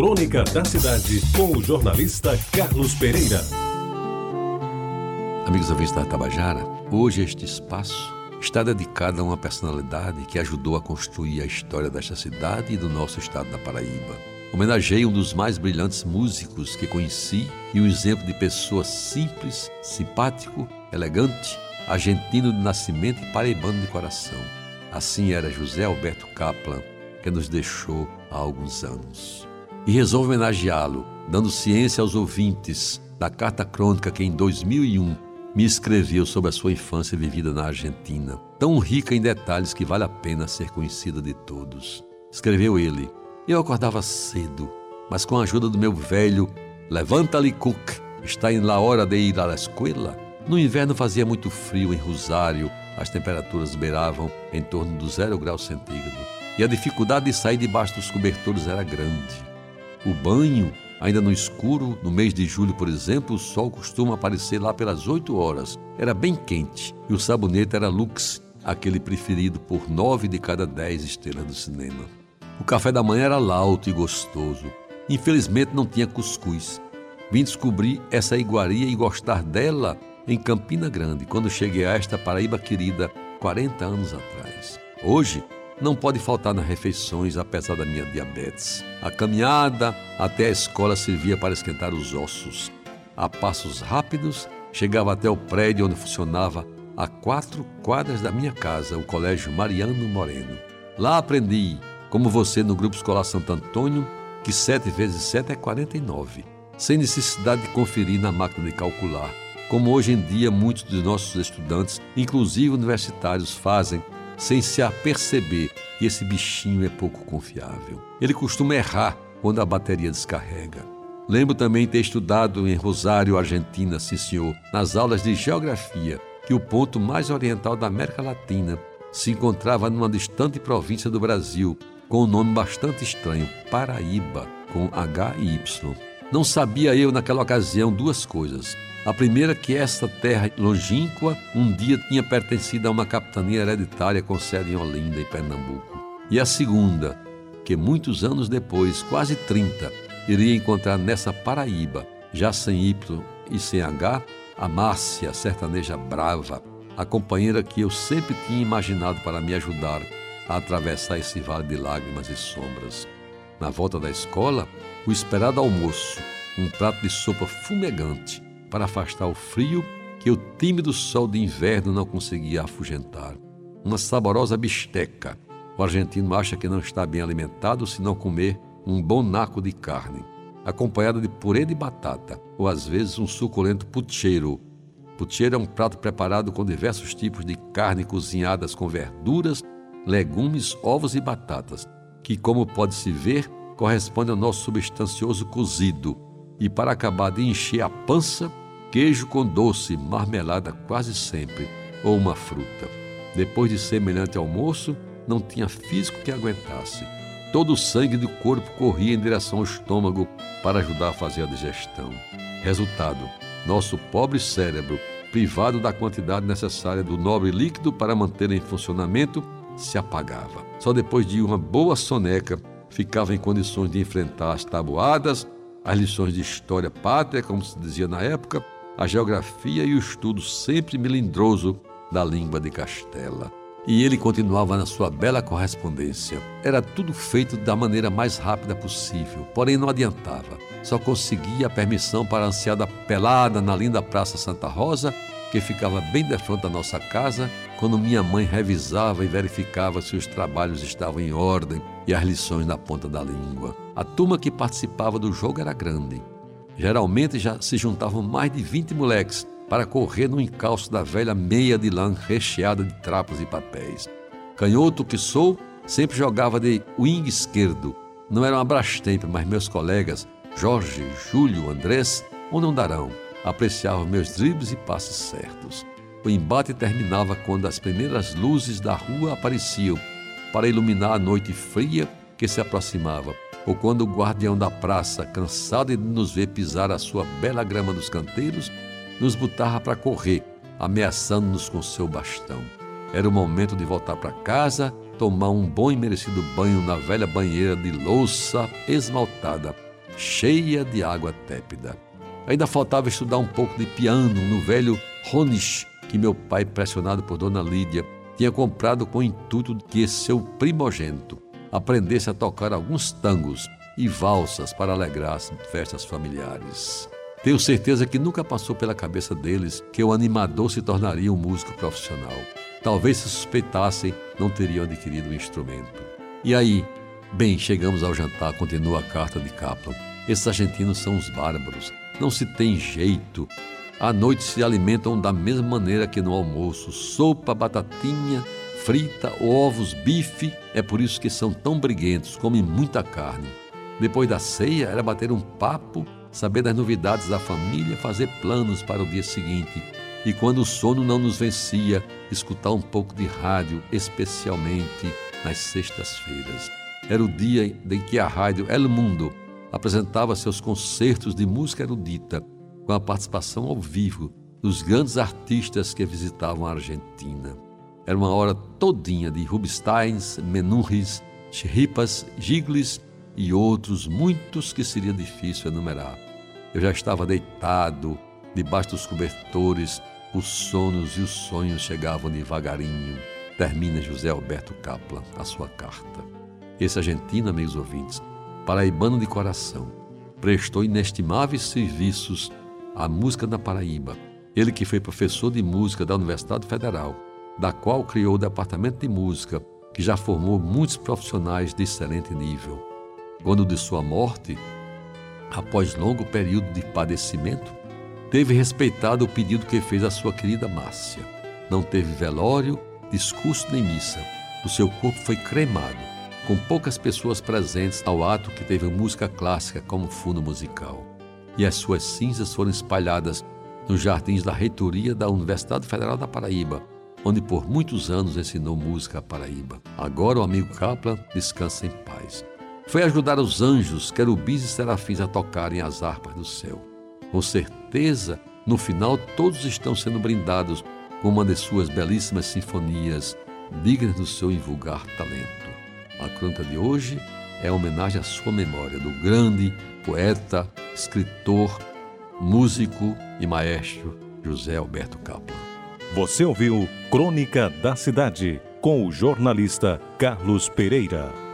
Crônica da Cidade, com o jornalista Carlos Pereira. Amigos ouvintes da Tabajara, hoje este espaço está dedicado a uma personalidade que ajudou a construir a história desta cidade e do nosso estado da Paraíba. Homenageei um dos mais brilhantes músicos que conheci e um exemplo de pessoa simples, simpático, elegante, argentino de nascimento e paraibano de coração. Assim era José Alberto Kaplan, que nos deixou há alguns anos. E resolvo homenageá-lo, dando ciência aos ouvintes da carta crônica que em 2001 me escreveu sobre a sua infância vivida na Argentina, tão rica em detalhes que vale a pena ser conhecida de todos. Escreveu ele: Eu acordava cedo, mas com a ajuda do meu velho Levanta-lhe Cook, está em la hora de ir à escola. No inverno fazia muito frio em Rosário, as temperaturas beiravam em torno do zero grau centígrado e a dificuldade de sair debaixo dos cobertores era grande. O banho, ainda no escuro, no mês de julho, por exemplo, o sol costuma aparecer lá pelas 8 horas. Era bem quente e o sabonete era Lux, aquele preferido por nove de cada dez estrelas do cinema. O café da manhã era lauto e gostoso. Infelizmente não tinha cuscuz. Vim descobrir essa iguaria e gostar dela em Campina Grande, quando cheguei a esta Paraíba querida 40 anos atrás. Hoje, não pode faltar nas refeições, apesar da minha diabetes. A caminhada até a escola servia para esquentar os ossos. A passos rápidos, chegava até o prédio onde funcionava a quatro quadras da minha casa, o Colégio Mariano Moreno. Lá aprendi, como você no Grupo Escolar Santo Antônio, que 7 vezes 7 é 49, sem necessidade de conferir na máquina de calcular, como hoje em dia muitos dos nossos estudantes, inclusive universitários, fazem sem se aperceber que esse bichinho é pouco confiável. Ele costuma errar quando a bateria descarrega. Lembro também ter estudado em Rosário, Argentina, sim senhor, nas aulas de geografia, que o ponto mais oriental da América Latina se encontrava numa distante província do Brasil, com um nome bastante estranho, Paraíba, com H e Y. Não sabia eu naquela ocasião duas coisas. A primeira que esta terra longínqua um dia tinha pertencido a uma capitania hereditária com sede em Olinda, em Pernambuco. E a segunda, que muitos anos depois, quase 30, iria encontrar nessa Paraíba, já sem Y e sem H, a Márcia, sertaneja brava, a companheira que eu sempre tinha imaginado para me ajudar a atravessar esse vale de lágrimas e sombras. Na volta da escola, o esperado almoço, um prato de sopa fumegante, para afastar o frio que o tímido sol de inverno não conseguia afugentar. Uma saborosa bisteca. O argentino acha que não está bem alimentado se não comer um bom naco de carne, acompanhada de purê de batata ou às vezes um suculento pucheiro. Pucheiro é um prato preparado com diversos tipos de carne cozinhadas com verduras, legumes, ovos e batatas, que, como pode-se ver, corresponde ao nosso substancioso cozido. E para acabar de encher a pança, queijo com doce, marmelada quase sempre, ou uma fruta. Depois de semelhante almoço, não tinha físico que aguentasse. Todo o sangue do corpo corria em direção ao estômago para ajudar a fazer a digestão. Resultado: nosso pobre cérebro, privado da quantidade necessária do nobre líquido para manter em funcionamento, se apagava. Só depois de uma boa soneca ficava em condições de enfrentar as tabuadas, as lições de história pátria, como se dizia na época, a geografia e o estudo sempre melindroso da língua de Castela. E ele continuava na sua bela correspondência. Era tudo feito da maneira mais rápida possível, porém não adiantava. Só conseguia a permissão para a ansiada pelada na linda Praça Santa Rosa, que ficava bem de frente da nossa casa, quando minha mãe revisava e verificava se os trabalhos estavam em ordem e as lições na ponta da língua. A turma que participava do jogo era grande. Geralmente já se juntavam mais de 20 moleques para correr no encalço da velha meia de lã recheada de trapos e papéis. Canhoto que sou, sempre jogava de wing esquerdo. Não era uma Brastemp, mas meus colegas, Jorge, Júlio, Andrés, ou não darão, apreciavam meus dribles e passes certos. O embate terminava quando as primeiras luzes da rua apareciam para iluminar a noite fria que se aproximava ou quando o guardião da praça, cansado de nos ver pisar a sua bela grama dos canteiros, nos botava para correr, ameaçando-nos com seu bastão. Era o momento de voltar para casa, tomar um bom e merecido banho na velha banheira de louça esmaltada, cheia de água tépida. Ainda faltava estudar um pouco de piano no velho Ronisch, que meu pai, pressionado por Dona Lídia, tinha comprado com o intuito de que seu primogênito aprendesse a tocar alguns tangos e valsas para alegrar as festas familiares. Tenho certeza que nunca passou pela cabeça deles que o animador se tornaria um músico profissional. Talvez se suspeitassem, não teriam adquirido o instrumento. E aí, bem, chegamos ao jantar, continua a carta de Kaplan. Esses argentinos são os bárbaros. Não se tem jeito. À noite se alimentam da mesma maneira que no almoço: sopa, batatinha, frita, ovos, bife. É por isso que são tão briguentos, comem muita carne. Depois da ceia era bater um papo saber das novidades da família, fazer planos para o dia seguinte. E quando o sono não nos vencia, escutar um pouco de rádio, especialmente nas sextas-feiras. Era o dia em que a rádio El Mundo apresentava seus concertos de música erudita, com a participação ao vivo dos grandes artistas que visitavam a Argentina. Era uma hora todinha de Rubinsteins, Menunris, Chiripas, Giglis e outros muitos que seria difícil enumerar. Eu já estava deitado, debaixo dos cobertores, os sonos e os sonhos chegavam devagarinho. Termina José Alberto Kaplan a sua carta. Esse argentino, amigos ouvintes, paraibano de coração, prestou inestimáveis serviços à música na Paraíba. Ele que foi professor de música da Universidade Federal, da qual criou o Departamento de Música, que já formou muitos profissionais de excelente nível. Quando de sua morte, após longo período de padecimento, teve respeitado o pedido que fez a sua querida Márcia. Não teve velório, discurso nem missa. O seu corpo foi cremado, com poucas pessoas presentes ao ato que teve música clássica como fundo musical. E as suas cinzas foram espalhadas nos jardins da reitoria da Universidade Federal da Paraíba, onde por muitos anos ensinou música à Paraíba. Agora o amigo Kaplan descansa em paz foi ajudar os anjos, querubins e serafins a tocarem as harpas do céu. Com certeza, no final, todos estão sendo brindados com uma de suas belíssimas sinfonias, dignas do seu invulgar talento. A crônica de hoje é homenagem à sua memória do grande poeta, escritor, músico e maestro José Alberto Kaplan. Você ouviu Crônica da Cidade com o jornalista Carlos Pereira.